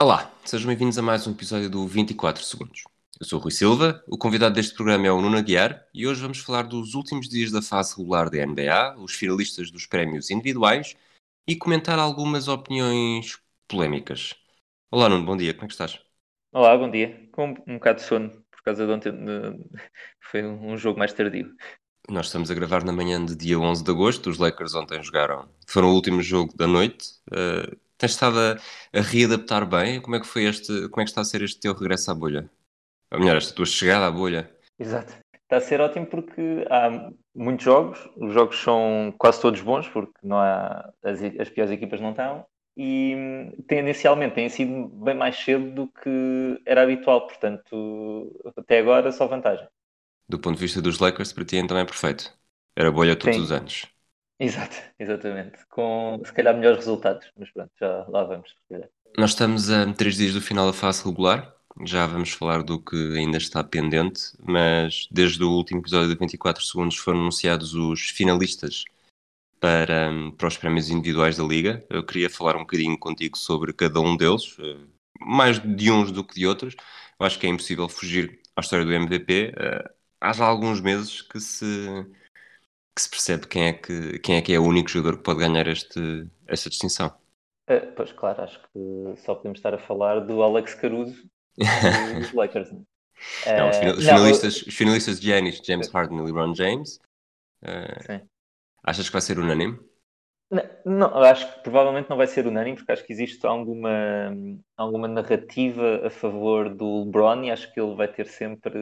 Olá, sejam bem-vindos a mais um episódio do 24 Segundos. Eu sou o Rui Silva, o convidado deste programa é o Nuno Aguiar e hoje vamos falar dos últimos dias da fase regular da NBA, os finalistas dos prémios individuais e comentar algumas opiniões polémicas. Olá Nuno, bom dia, como é que estás? Olá, bom dia. Com um bocado de sono, por causa de ontem. de- Foi um jogo mais tardio. Nós estamos a gravar na manhã de dia 11 de agosto, os Lakers ontem jogaram, foram o último jogo da noite. Uh, tens estado a, a readaptar bem? Como é que foi este, como é que está a ser este teu regresso à bolha? Ou melhor, esta tua chegada à bolha? Exato. Está a ser ótimo porque há muitos jogos, os jogos são quase todos bons, porque não há, as, as piores equipas não estão, e hum, tendencialmente têm sido bem mais cedo do que era habitual, portanto, até agora só vantagem. Do ponto de vista dos Lakers, para ti então é perfeito. Era bolha todos Sim. os anos. Exato, exatamente. Com se calhar melhores resultados, mas pronto, já lá vamos. Nós estamos a três dias do final da fase regular. Já vamos falar do que ainda está pendente, mas desde o último episódio de 24 segundos foram anunciados os finalistas para, hum, para os prémios individuais da Liga. Eu queria falar um bocadinho contigo sobre cada um deles, eh, mais de uns do que de outros. Eu acho que é impossível fugir à história do MVP. Há já alguns meses que se, que se percebe quem é que, quem é que é o único jogador que pode ganhar este, esta distinção. Ah, pois claro, acho que só podemos estar a falar do Alex Caruso e dos Lakers. Não, os, Ah, final- os não, finalistas, os finalistas de Giannis, James Harden e LeBron James. Sim. achas que vai ser unânime? Não, não, eu acho que provavelmente não vai ser unânime, porque acho que existe alguma, alguma narrativa a favor do LeBron e acho que ele vai ter sempre.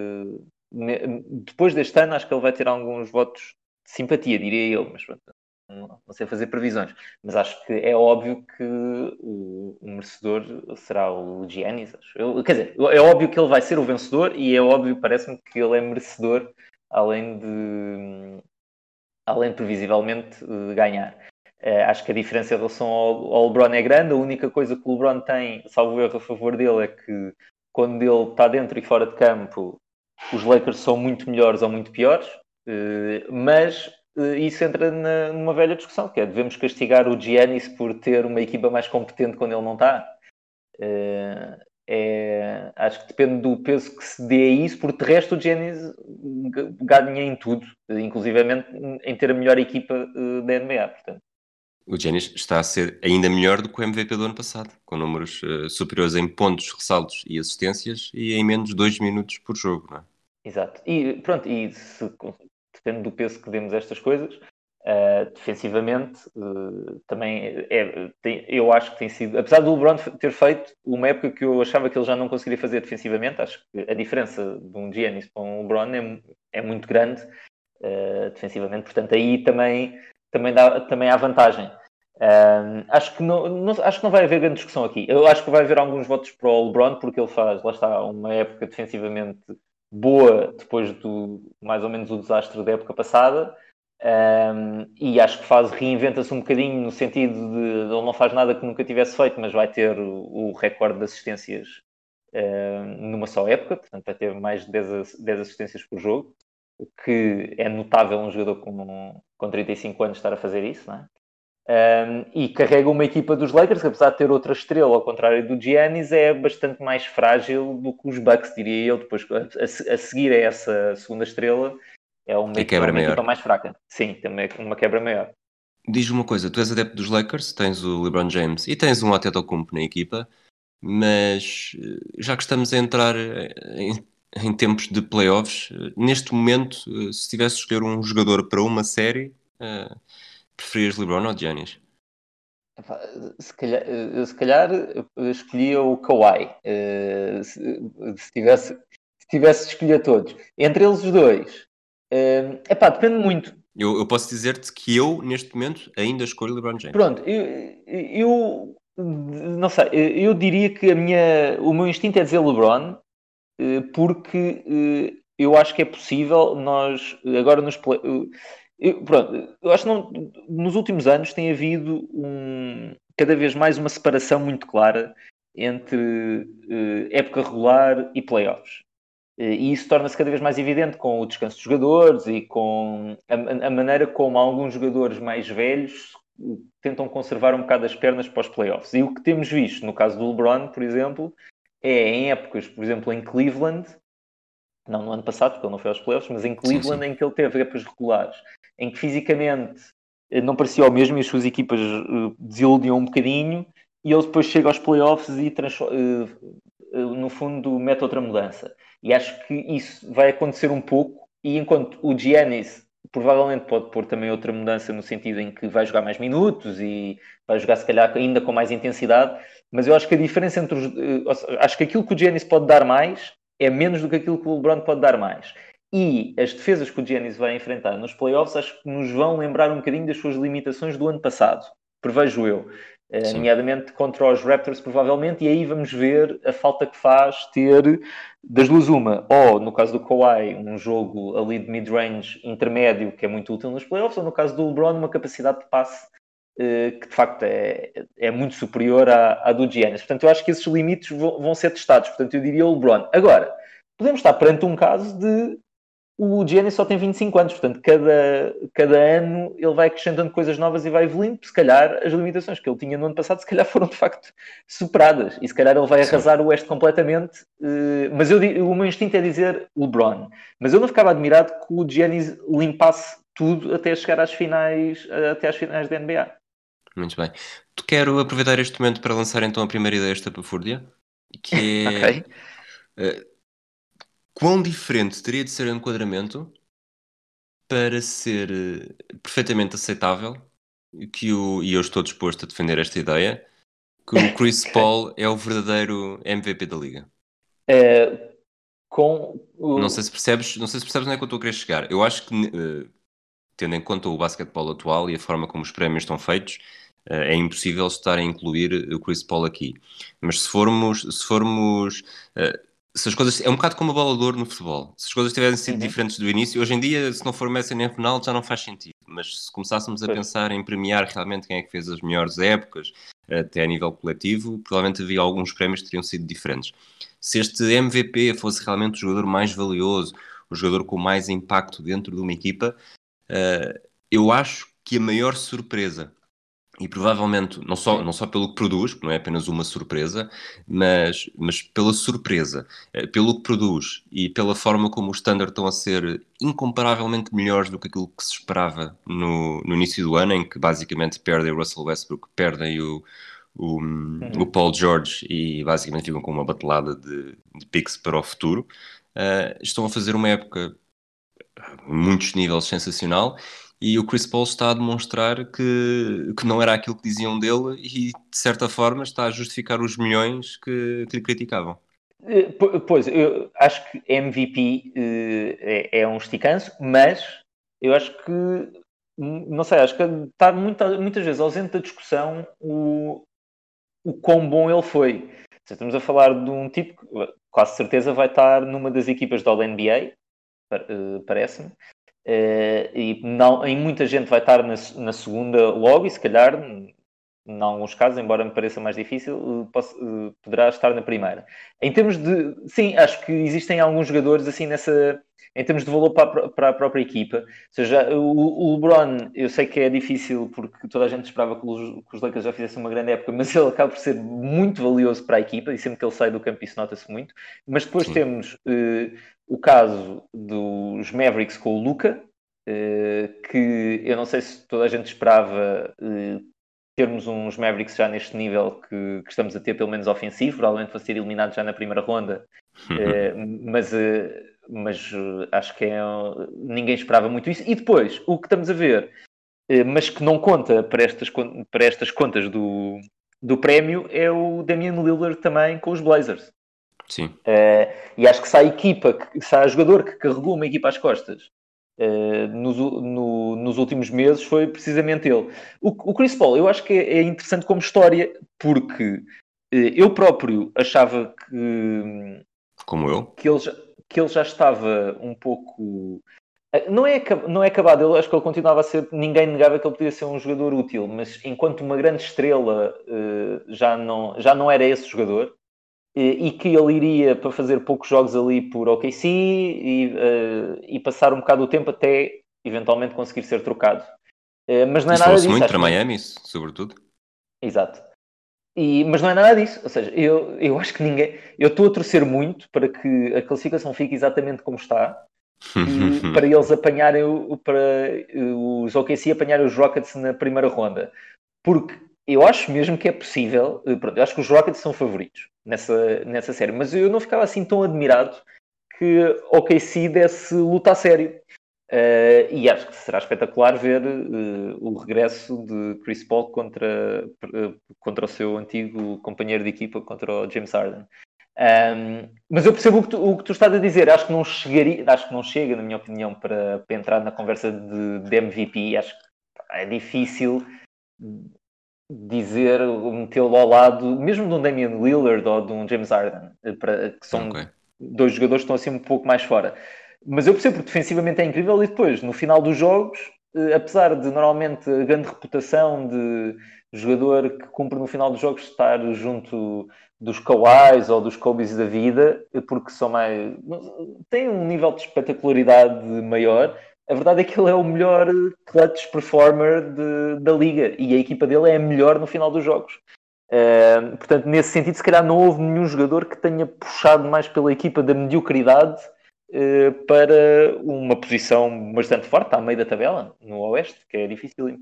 Depois deste ano, acho que ele vai ter alguns votos de simpatia, diria eu, mas pronto, não, não sei fazer previsões. Mas acho que é óbvio que o, o merecedor será o Giannis. Acho. Eu, quer dizer, é óbvio que ele vai ser o vencedor e é óbvio, parece-me, que ele é merecedor, além de, além de previsivelmente eh, ganhar. Eh, acho que a diferença em relação ao, ao LeBron é grande. A única coisa que o LeBron tem, salvo erro, a favor dele é que quando ele está dentro e fora de campo, os Lakers são muito melhores ou muito piores. Eh, mas eh, isso entra na- numa velha discussão, que é devemos castigar o Giannis por ter uma equipa mais competente quando ele não está. Eh, é- acho que depende do peso que se dê a isso, porque de resto o Giannis ganha em tudo, inclusivamente em ter a melhor equipa da NBA. Portanto. O Giannis está a ser ainda melhor do que o MVP do ano passado, com números eh, superiores em pontos, ressaltos e assistências e em menos de 2 minutos por jogo. Não é? Exato. E pronto, e se, depende do peso que demos a estas coisas. eh, defensivamente, eh, também é, tem- eu acho que tem sido, apesar do LeBron ter feito uma época que eu achava que ele já não conseguiria fazer defensivamente, acho que a diferença de um Giannis para um LeBron é, é muito grande defensivamente, portanto, aí também, também, dá, também há vantagem. Um, acho, que não, não- acho que não vai haver grande discussão aqui. Eu acho que vai haver alguns votos para o LeBron, porque ele faz, lá está, uma época defensivamente boa depois do mais ou menos o desastre da época passada. Um, e acho que faz reinventa-se um bocadinho no sentido de ele não faz nada que nunca tivesse feito, mas vai ter o, o recorde de assistências um, numa só época, portanto vai ter mais de 10, ass- 10 assistências por jogo, o que é notável um jogador com, com 35 anos estar a fazer isso, não é? Um, e carrega uma equipa dos Lakers, que apesar de ter outra estrela, ao contrário do Giannis, é bastante mais frágil do que os Bucks, diria eu. Depois, a, a- seguir a essa segunda estrela, é uma, E quebra é uma maior. equipa mais fraca. Sim, também uma quebra maior. Diz-me uma coisa, tu és adepto dos Lakers, tens o LeBron James e tens um Antetokounmpo na equipa, mas eh, já que estamos a entrar eh, em, em tempos de playoffs, eh, neste momento, eh, se tivesse de escolher um jogador para uma série, eh, preferias LeBron ou Giannis? Se calhar, eu, se calhar escolhia o Kawhi. Se, se tivesse, se tivesse de escolher todos. Entre eles os dois, É epá, depende muito. Eu, eu posso dizer-te que eu, neste momento, ainda escolho LeBron James. Pronto, eu, eu não sei, eu diria que a minha, o meu instinto é dizer LeBron, porque eh, eu acho que é possível nós, agora nos. Eu, pronto, eu acho que não, nos últimos anos tem havido um, cada vez mais uma separação muito clara entre uh, época regular e playoffs. E isso torna-se cada vez mais evidente com o descanso dos jogadores e com a, a, maneira como alguns jogadores mais velhos tentam conservar um bocado as pernas para os playoffs. E o que temos visto no caso do LeBron, por exemplo, é em épocas, por exemplo, em Cleveland, não no ano passado, porque ele não foi aos playoffs, mas em Cleveland, sim, sim. em que ele teve épocas regulares, em que fisicamente eh, não parecia o mesmo e as suas equipas desiludiam um bocadinho, e ele depois chega aos playoffs e uh, uh, no fundo mete outra mudança. E acho que isso vai acontecer um pouco, e enquanto o Giannis provavelmente pode pôr também outra mudança no sentido em que vai jogar mais minutos e vai jogar se calhar ainda com mais intensidade, mas eu acho que a diferença entre os, uh, acho que aquilo que o Giannis pode dar mais é menos do que aquilo que o LeBron pode dar mais. E as defesas que o Giannis vai enfrentar nos playoffs acho que nos vão lembrar um bocadinho das suas limitações do ano passado, prevejo eu. Uh, nomeadamente contra os Raptors, provavelmente, e aí vamos ver a falta que faz ter das duas uma, ou no caso do Kawhi, um jogo ali de mid-range intermédio que é muito útil nos playoffs, ou no caso do LeBron, uma capacidade de passe que de facto é, é muito superior à, à do Giannis. Portanto, eu acho que esses limites vão, vão ser testados. Portanto, eu diria o LeBron. Agora, podemos estar perante um caso de o Giannis só tem 25 anos, portanto, cada, cada ano ele vai acrescentando coisas novas e vai evoluindo. Se calhar as limitações que ele tinha no ano passado, se calhar foram de facto superadas e se calhar ele vai arrasar Sim. o Oeste completamente. Uh, mas eu, o meu instinto é dizer LeBron. Mas eu não ficava admirado que o Giannis limpasse tudo até chegar às finais, até às finais da NBA. Muito bem. Quero aproveitar este momento para lançar então a primeira ideia esta Fúrdia, que é. okay. Uh, quão diferente teria de ser o enquadramento para ser eh, perfeitamente aceitável que o, e eu estou disposto a defender esta ideia, que o Chris Paul é o verdadeiro MVP da liga. É, com o... Não sei se percebes, não sei se percebes onde é que eu estou a querer chegar. Eu acho que, uh, tendo em conta o basquetebol atual e a forma como os prémios estão feitos, é impossível estar a incluir o Chris Paul aqui. Mas se formos, se formos uh, se as coisas. É um bocado como a bola no futebol. Se as coisas tivessem sido uhum. diferentes do início, hoje em dia, se não for Messi nem Ronaldo, já não faz sentido. Mas se começássemos a pois. pensar em premiar realmente quem é que fez as melhores épocas, até a nível coletivo, provavelmente havia alguns prémios que teriam sido diferentes. Se este MVP fosse realmente o jogador mais valioso, o jogador com mais impacto dentro de uma equipa, uh, eu acho que a maior surpresa e provavelmente, não só, não só pelo que produz, que não é apenas uma surpresa, mas, mas pela surpresa, eh, pelo que produz e pela forma como os standards estão a ser incomparavelmente melhores do que aquilo que se esperava no, no início do ano, em que basicamente perdem o Russell Westbrook, perdem o, o, o Paul George e basicamente ficam com uma batelada de, de picks para o futuro. Uh, estão a fazer uma época muitos níveis sensacional e o Chris Paul está a demonstrar que, que não era aquilo que diziam dele e, de certa forma, está a justificar os milhões que, que lhe criticavam. Eh, pois, eu acho que MVP eh, é, é um esticanço, mas eu acho que, não sei, acho que está muita, muitas vezes ausente da discussão o, o quão bom ele foi. Estamos a falar de um tipo que quase certeza vai estar numa das equipas da NBA, eh, parece-me, Uh, e não, em muita gente vai estar na, na, segunda logo e se calhar, em alguns casos, embora me pareça mais difícil, uh, posso, uh, poderá estar na primeira. Em termos de, sim, acho que existem alguns jogadores assim nessa, em termos de valor para, para a própria equipa. Ou seja, o, o, LeBron, eu sei que é difícil porque toda a gente esperava que os, que os Lakers já fizessem uma grande época, mas ele acaba por ser muito valioso para a equipa e sempre que ele sai do campo isso nota-se muito. Mas depois sim. temos o caso dos Mavericks com o Luca, eh, que eu não sei se toda a gente esperava eh, termos uns Mavericks já neste nível que, que, estamos a ter, pelo menos ofensivo, provavelmente vai ser eliminado já na primeira ronda, eh, mas, mas acho que é, ninguém esperava muito isso. E depois, o que estamos a ver, mas que não conta para estas, para estas contas do, do prémio, é o Damian Lillard também com os Blazers. Sim. Uh, e acho que se a equipa, que, se há jogador que carregou uma equipa às costas uh, nos, no, nos últimos meses foi precisamente ele. O, o Chris Paul, eu acho que é, é interessante como história, porque uh, eu próprio achava que. Como eu? Que ele, já, que ele já estava um pouco. Não é, não é acabado, eu acho que ele continuava a ser. Ninguém negava que ele podia ser um jogador útil, mas enquanto uma grande estrela já, não, já não era esse jogador, e que ele iria para fazer poucos jogos ali por OKC e, uh, e passar um bocado o tempo até eventualmente conseguir ser trocado. Uh, mas não é Isso nada disso. muito para Miami, sobretudo. Exato. E, mas não é nada disso. Ou seja, eu, eu acho que ninguém. Eu estou a torcer muito para que a classificação fique exatamente como está. e para eles apanharem para os OKC apanharem os Rockets na primeira ronda. Porque eu acho mesmo que é possível. Eh, pronto, eu acho que os Rockets são favoritos nessa, nessa série. Mas eu não ficava assim tão admirado que OKC desse luta a sério. Uh, e acho que será espetacular ver uh, o regresso de Chris Paul contra, uh, contra o seu antigo companheiro de equipa, contra o James Harden. Um, mas eu percebo o que, tu, o que, tu, estás a dizer. Acho que não chegaria, acho que não chega, na minha opinião, para, para entrar na conversa de, de MVP. Acho que é difícil dizer, metê-lo ao lado, mesmo de um Damian Lillard ou de um James Harden, eh, para, que são okay. dois jogadores que estão assim um pouco mais fora. Mas eu percebo que defensivamente é incrível e depois, no final dos jogos, eh, apesar de normalmente a grande reputação de jogador que cumpre no final dos jogos estar junto dos Kawais ou dos Kobe's da vida, eh, porque são mais. têm um nível de espetacularidade maior, a verdade é que ele é o melhor clutch performer de, da liga e a equipa dele é a melhor no final dos jogos. Uh, portanto, nesse sentido, se calhar não houve nenhum jogador que tenha puxado mais pela equipa da mediocridade uh, para uma posição bastante forte, à meio da tabela, no Oeste, que é difícil.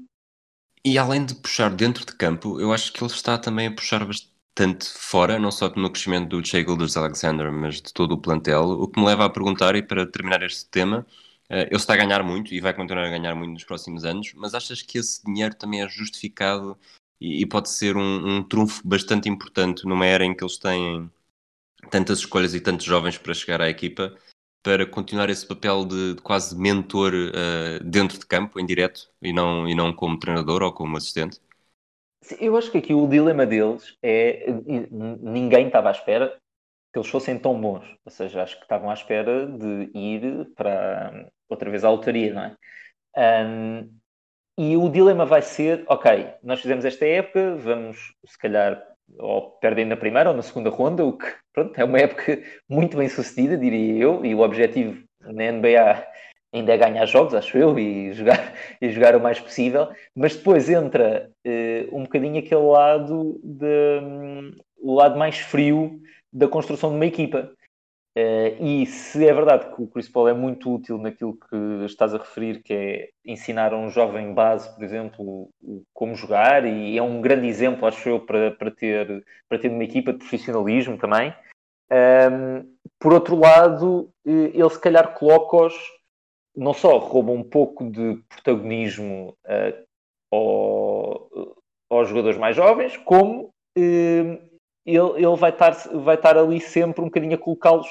E além de puxar dentro de campo, eu acho que ele está também a puxar bastante fora, não só no crescimento do Shea Gilders Alexander, mas de todo o plantel, o que me leva a perguntar, e para terminar este tema, ele está a ganhar muito e vai continuar a ganhar muito nos próximos anos, mas achas que esse dinheiro também é justificado e, e pode ser um, um, trunfo bastante importante numa era em que eles têm tantas escolhas e tantos jovens para chegar à equipa para continuar esse papel de, de quase mentor uh, dentro de campo, em direto, e não, e não como treinador ou como assistente? Eu acho que aqui o dilema deles é ninguém estava à espera que eles fossem tão bons. Ou seja, acho que estavam à espera de ir para outra vez à lotaria, não é? Um, e o dilema vai ser, ok, nós fizemos esta época, vamos se calhar ou perdem na primeira ou na segunda ronda, o que pronto, é uma época muito bem sucedida, diria eu, e o objetivo na NBA ainda é ganhar jogos, acho eu, e jogar, e jogar o mais possível, mas depois entra uh, um bocadinho aquele lado de, um, o lado mais frio da construção de uma equipa. Uh, e se é verdade que o Chris Paul é muito útil naquilo que estás a referir, que é ensinar a um jovem base, por exemplo, como jogar, e é um grande exemplo, acho eu, para, para, ter, para ter uma equipa de profissionalismo também. Um, ehm, por outro lado, eh, ele se calhar coloca-os, não só rouba um pouco de protagonismo uh, ao, aos jogadores mais jovens, como uh, ele, ele vai, estar, vai estar ali sempre um bocadinho a colocá-los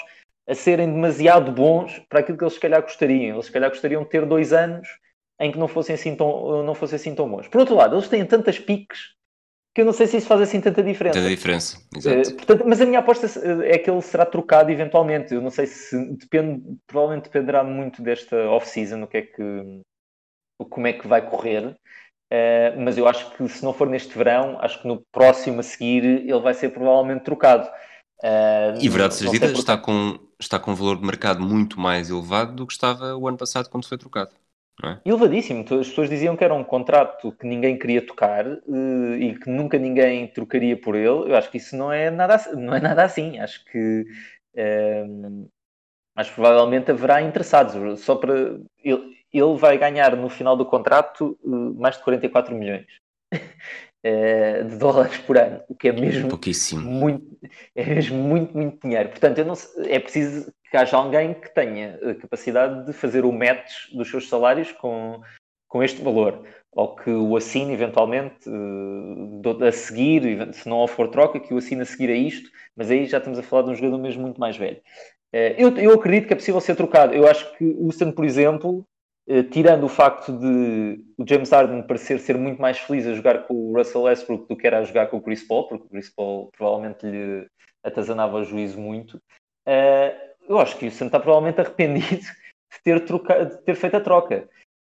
a serem demasiado bons para aquilo que eles se calhar gostariam. Eles se calhar gostariam de ter dois anos em que não fossem assim tão, não fossem assim tão bons. Por outro lado, eles têm tantas piques que eu não sei se isso faz assim tanta diferença. Tanta diferença, exato. Uh, portanto, mas a minha aposta é que ele será trocado eventualmente. Eu não sei se depende, provavelmente dependerá muito desta off-season, o que é que como é que vai correr. Uh, mas eu acho que se não for neste verão, acho que no próximo a seguir ele vai ser provavelmente trocado. Uh, e verdade seja dita, está, com, está com um valor de mercado muito mais elevado do que estava o ano passado quando foi trocado. É? Elevadíssimo. As pessoas diziam que era um contrato que ninguém queria tocar uh, e que nunca ninguém trocaria por ele. Eu acho que isso não é nada, não é nada assim. Acho que que provavelmente haverá interessados. Só para ele, ele vai ganhar no final do contrato uh, mais de 44 milhões uh, de dólares por ano, o que é mesmo Pouquíssimo. muito, é mesmo muito, muito dinheiro. Portanto, eu não, é preciso que haja alguém que tenha a capacidade de fazer o match dos seus salários com, com este valor, ou que o assine eventualmente uh, a seguir, se não for troca, que o assine a seguir a isto, mas aí já estamos a falar de um jogador mesmo muito mais velho. Eu, eu acredito que é possível ser trocado. Eu acho que o Houston, por exemplo, tirando o facto de o James Harden parecer ser muito mais feliz a jogar com o Russell Westbrook do que era a jogar com o Chris Paul, porque o Chris Paul provavelmente lhe atazanava o juízo muito, uh, eu acho que o Santos está provavelmente arrependido de ter, troca, de ter feito a troca.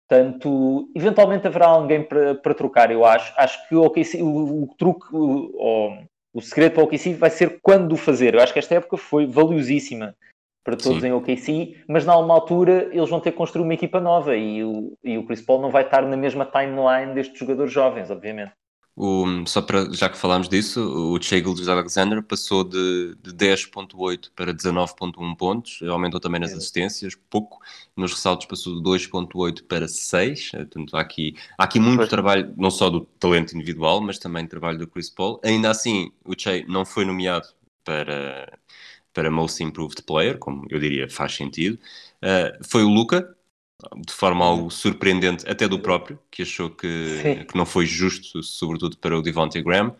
Portanto, eventualmente haverá alguém para, trocar, eu acho. Acho que o, OKC, o, o truque, o, o segredo para o OKC vai ser quando o fazer. Eu acho que esta época foi valiosíssima para todos Sim. em OKC, mas na uma altura eles vão ter que construir uma equipa nova e o, e o Chris Paul não vai estar na mesma timeline destes jogadores jovens, obviamente. O, só para, já que falámos disso, o Shea Alexander passou de, de 10.8 para 19.1 pontos, aumentou também nas assistências, pouco, nos ressaltos passou de 2.8 para 6, portanto há aqui, há aqui muito pois. trabalho, não só do talento individual, mas também trabalho do Chris Paul. Ainda assim, o Shea não foi nomeado para, para Most Improved Player, como eu diria faz sentido. Uh, foi o Luca, de forma algo surpreendente, até do próprio, que achou que, que não foi justo, sobretudo para o Devontae Graham.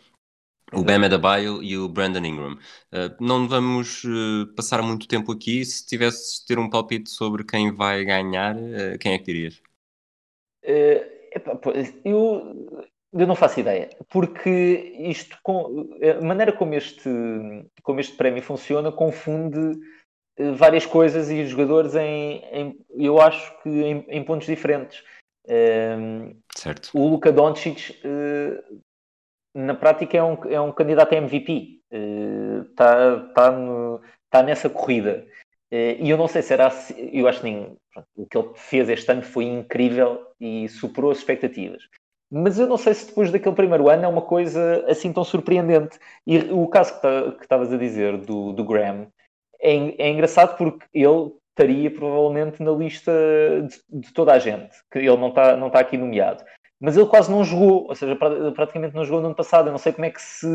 O Bam Adebayo e o Brandon Ingram. Uh, não vamos uh, passar muito tempo aqui. Se tivesses ter um palpite sobre quem vai ganhar, uh, quem é que dirias? eu, eu não faço ideia, porque isto, com, a maneira como este, como este prémio funciona confunde eh, várias coisas e os jogadores em, em eu acho que em, em pontos diferentes. Um, ehm, certo. O Luka Doncic uh, na prática é um, é um candidato a MVP. Está uh, tá tá nessa corrida. Uh, e eu não sei se era assim, eu acho que nem, pronto, o que ele fez este ano foi incrível e superou as expectativas. Mas eu não sei se depois daquele primeiro ano é uma coisa assim tão surpreendente. E o caso que tá, estavas a dizer do, do Graham, é, é engraçado porque ele estaria provavelmente na lista de, de, toda a gente, que ele não está não tá aqui nomeado. Mas ele quase não jogou, ou seja, praticamente não jogou no ano passado. Eu não sei como é que se,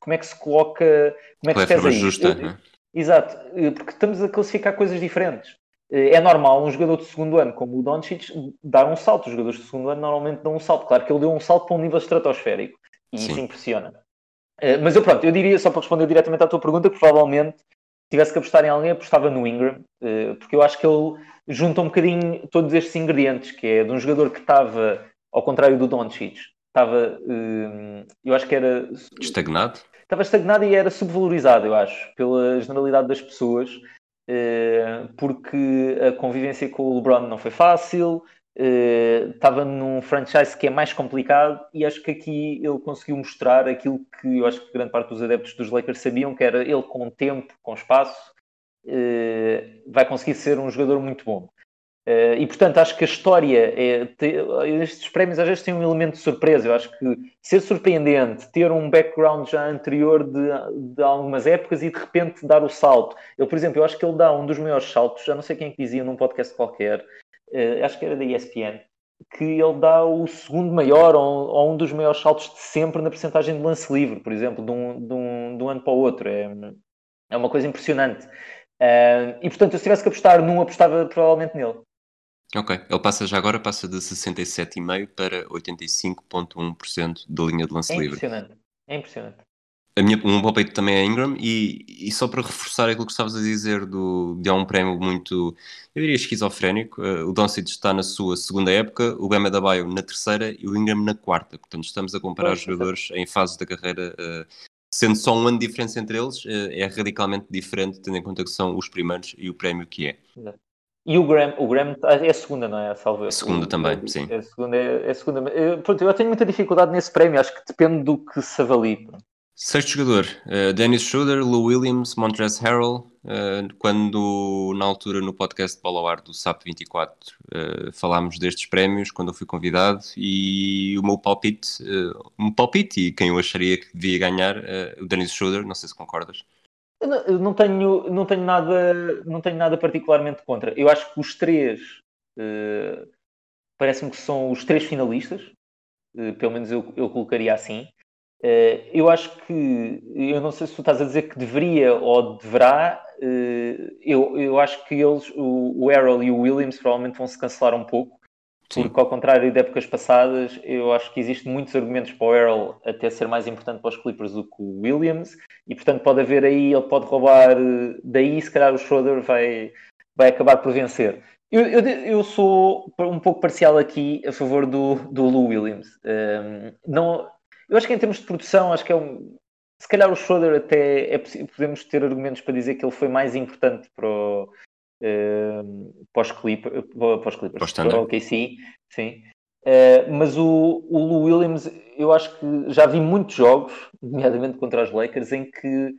como é que se coloca, como é que se pesa justa, eu, né? Exato, porque estamos a classificar coisas diferentes. É normal um jogador de segundo ano, como o Doncic, dar um salto. Os jogadores de segundo ano normalmente dão um salto. Claro que ele deu um salto para um nível estratosférico. E Sim. isso impressiona. Eh, mas eu pronto, eu diria, só para responder diretamente à tua pergunta, que provavelmente tivesse que apostar em alguém, apostava no Ingram, eh, porque eu acho que ele junta um bocadinho todos estes ingredientes, que é de um jogador que estava, ao contrário do Doncic, estava, eh, eu acho que era... Estagnado? Estava estagnado e era subvalorizado, eu acho, pela generalidade das pessoas, eh, porque a convivência com o LeBron não foi fácil, estava uh, num franchise que é mais complicado e acho que aqui ele conseguiu mostrar aquilo que eu acho que grande parte dos adeptos dos Lakers sabiam, que era ele com tempo, com espaço, uh, vai conseguir ser um jogador muito bom. Uh, e portanto acho que a história é, estes prémios às vezes têm um elemento de surpresa. Eu acho que ser surpreendente, ter um background já anterior de, de algumas épocas e de repente dar o salto. Eu, por exemplo, eu acho que ele dá um dos maiores saltos, já não sei quem é que dizia num podcast qualquer, uh, acho que era da ESPN, que ele dá o segundo maior ou, ou, um dos maiores saltos de sempre na percentagem de lance livre, por exemplo, de um, de um, de um ano para o outro. É, é uma coisa impressionante. Uh, e portanto, se tivesse que apostar num, apostava provavelmente nele. Ok, ele passa já agora, passa de 67,5% para 85,1% da linha de lance é livre. Impressionante, é impressionante. A minha, um palpite também é Ingram, e, e só para reforçar aquilo que estavas a dizer do, de há um prémio muito, eu diria esquizofrénico, uh, o Doncic está na sua segunda época, o Bama da Baio na terceira e o Ingram na quarta, portanto estamos a comparar os jogadores em fases da carreira, uh, sendo só um ano de diferença entre eles, uh, é radicalmente diferente, tendo em conta que são os primeiros e o prémio que é. E o Graham, o Graham é a segunda, não é? Salve. A segunda também, sim. É a segunda, é, é a segunda. Eu, pronto, eu tenho muita dificuldade nesse prémio, acho que depende do que se avalie. Sexto jogador, uh, Dennis Schroeder, Lou Williams, Montrezl Harrell. Uh, quando, na altura, no podcast de Bola do SAP 24, uh, falámos destes prémios, quando eu fui convidado, e o meu palpite, uh, um palpite, e quem eu acharia que devia ganhar, o Dennis Schroeder, não sei se concordas. Eu não, tenho, não, tenho nada, não tenho nada particularmente contra. Eu acho que os três, parece-me que são os três finalistas, pelo menos eu, eu colocaria assim. Uh, eu acho que, eu não sei se tu estás a dizer que deveria ou deverá, uh, eu, eu acho que eles, o, o Errol e o Williams, provavelmente vão se cancelar um pouco, Sim. porque, ao contrário de épocas passadas, eu acho que existem muitos argumentos para o Errol até ser mais importante para os Clippers do que o Williams, e portanto pode haver aí, ele pode roubar, daí se calhar o Schroeder vai, vai acabar por vencer. Eu, eu, eu, sou um pouco parcial aqui a favor do, do Lou Williams. Um, não, eu acho que em termos de produção, acho que é um. Se calhar o Schroeder até é podemos ter argumentos para dizer que ele foi mais importante para, o, um, para os Clippers, para os Clippers, para o OKC, sim. Uh, mas o, o Lou Williams, eu acho que já vi muitos jogos, nomeadamente contra os Lakers, em que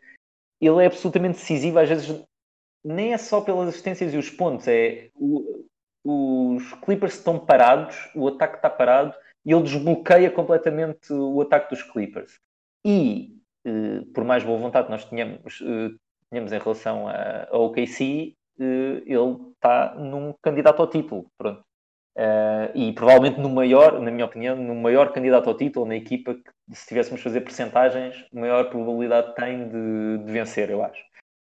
ele é absolutamente decisivo, às vezes nem é só pelas assistências e os pontos, é o, os Clippers estão parados, o ataque está parado e ele desbloqueia completamente o ataque dos Clippers. E eh, por mais boa vontade que nós tínhamos, eh, tínhamos em relação a, a OKC, eh, ele está num candidato ao título. Pronto. Uh, e provavelmente no maior, na minha opinião, no maior candidato ao título, na equipa que, se tivéssemos fazer percentagens, maior probabilidade tem de, de vencer, eu acho.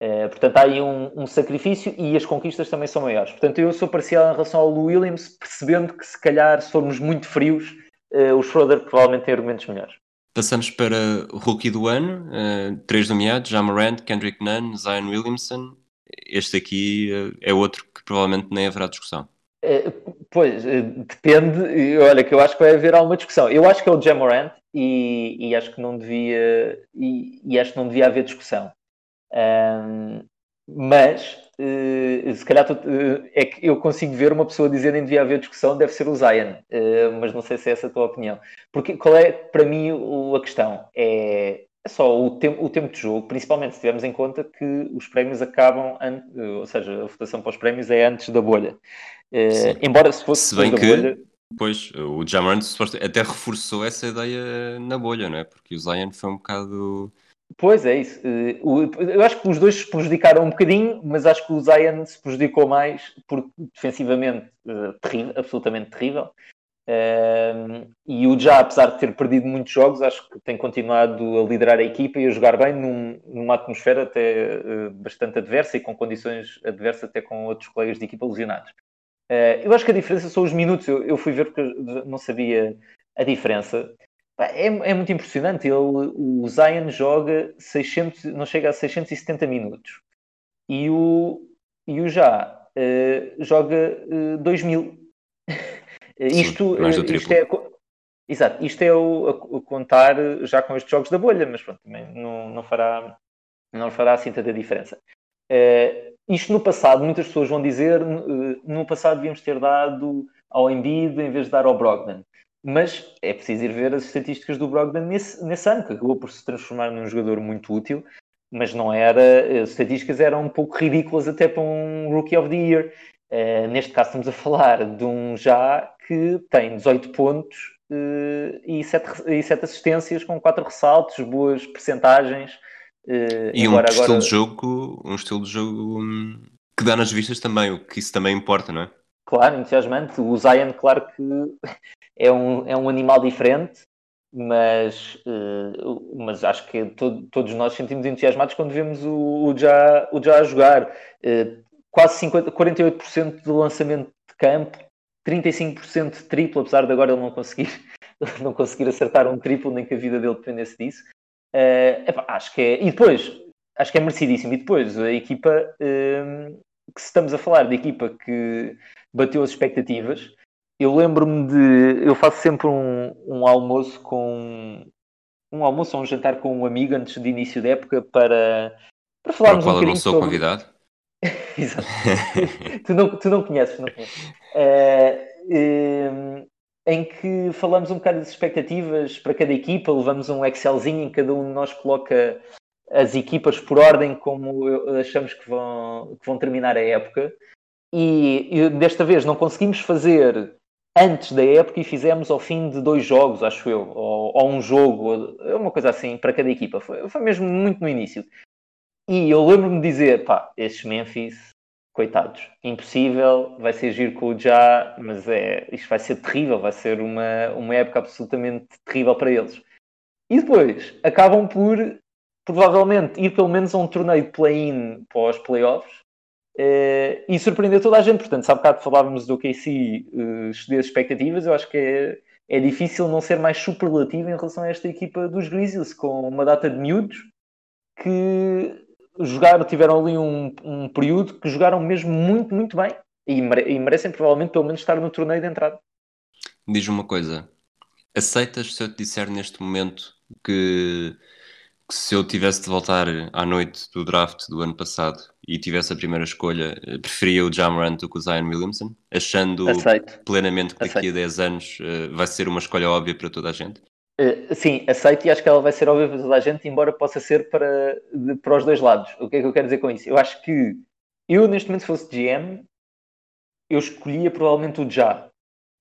Uh, portanto, há aí um, um, sacrifício e as conquistas também são maiores. Portanto, eu sou parcial em relação ao Williams, percebendo que se calhar, se formos muito frios, uh, o Schroeder provavelmente tem argumentos melhores. Passamos para o rookie do ano, três nomeados, Jamarant, Kendrick Nunn, Zion Williamson. Este aqui é outro que provavelmente nem haverá discussão. Eh, pois, eh, depende. Olha, que eu acho que vai haver alguma discussão. Eu acho que é o Jamorant e, e acho que não devia e, e, acho que não devia haver discussão. Um, mas uh, se calhar tu, uh, é que eu consigo ver uma pessoa dizer que devia haver discussão, deve ser o Zion, uh, mas não sei se é essa a tua opinião. Porque qual é para mim o, a questão? É, é só o, tem, o tempo de jogo, principalmente se tivermos em conta que os prémios acabam, ou seja, a votação para os prémios é antes da bolha. Uh, embora se fosse se bem que, bolha... Pois, o Jamorant até reforçou essa ideia na bolha, não é? Porque o Zion foi um bocado... Pois é isso. Eh, eu acho que os dois se prejudicaram um bocadinho, mas acho que o Zion se prejudicou mais porque defensivamente eh, terrível, absolutamente terrível. E o Já, apesar de ter perdido muitos jogos, acho que tem continuado a liderar a equipa e a jogar bem num, numa atmosfera até bastante adversa e com condições adversas até com outros colegas de equipa lesionados. Uh, eu acho que a diferença são os minutos. Eu, eu, fui ver porque não sabia a diferença. É, é, muito impressionante. Ele, o Zion joga 600, não chega a 670 minutos. E o, e o Já uh, joga uh, 2000. isto, Sim, isto é. Exato, isto é o, a, contar já com estes jogos da bolha, mas pronto, também não, não, fará, não fará assim tanta diferença. Uh, isto no passado, muitas pessoas vão dizer, eh, no passado devíamos ter dado ao Embiid em vez de dar ao Brogdon. Mas é preciso ir ver as estatísticas do Brogdon nesse, nesse ano, que acabou por se transformar num jogador muito útil, mas não era, as estatísticas eram um pouco ridículas até para um Rookie of the Year. Uh, neste caso estamos a falar de um já que tem 18 pontos uh, e, 7, e 7 assistências com 4 ressaltos, boas percentagens, Uh, e um estilo de jogo, um estilo de jogo um, que dá nas vistas também, o que isso também importa, não é? Claro, entusiasmante. O Zion, claro que é um, é um animal diferente, mas, uh, mas acho que todo, todos nós sentimos entusiasmados quando vemos o, o, já, o já a jogar. Uh, quase 50, 48% de lançamento de campo, 35% de triplo, apesar de agora ele não conseguir, não conseguir acertar um triplo, nem que a vida dele dependesse disso. Uh, epá, acho que é. E depois, acho que é merecidíssimo. E depois, a equipa, uh, que estamos a falar de equipa que bateu as expectativas, eu lembro-me de. Eu faço sempre um, um almoço com. Um almoço ou um jantar com um amigo antes de início da época para, para falarmos para um bocadinho. Eu não sou sobre... convidado. Exato. tu, não, tu não conheces, não conheces. Uh, em que falamos um bocado das expectativas para cada equipa, levamos um Excelzinho em que cada um de nós coloca as equipas por ordem como achamos que vão, que vão terminar a época. E, e desta vez não conseguimos fazer antes da época e fizemos ao fim de dois jogos, acho eu, ou, ou um jogo, uma coisa assim para cada equipa. Foi, foi mesmo muito no início. E eu lembro-me de dizer, pá, estes Memphis coitados, impossível, vai ser giro com o já, mas é, isto vai ser terrível, vai ser uma, uma época absolutamente terrível para eles. E depois acabam por provavelmente ir pelo menos a um torneio de play-in pós playoffs eh, e surpreender toda a gente. Portanto, há bocado falávamos do KC uh, as expectativas, eu acho que é, é difícil não ser mais superlativo em relação a esta equipa dos Grizzlies, com uma data de miúdos que jogaram, tiveram ali um, um período que jogaram mesmo muito, muito bem. e, mere e merecem provavelmente pelo menos estar no torneio de entrada. Diz uma coisa, aceitas se eu te disser neste momento que, que, se eu tivesse de voltar à noite do draft do ano passado e tivesse a primeira escolha, preferia o Jamorant do que o Zion Williamson, achando Aceito. plenamente que daqui Aceito. a 10 anos uh, vai ser uma escolha óbvia para toda a gente? Uh, sim, aceito e acho que ela vai ser óbvia para toda a gente, embora possa ser para, de, para os dois lados. O que é que eu quero dizer com isso? Eu acho que eu, neste momento, se fosse GM, eu escolhia provavelmente o Já,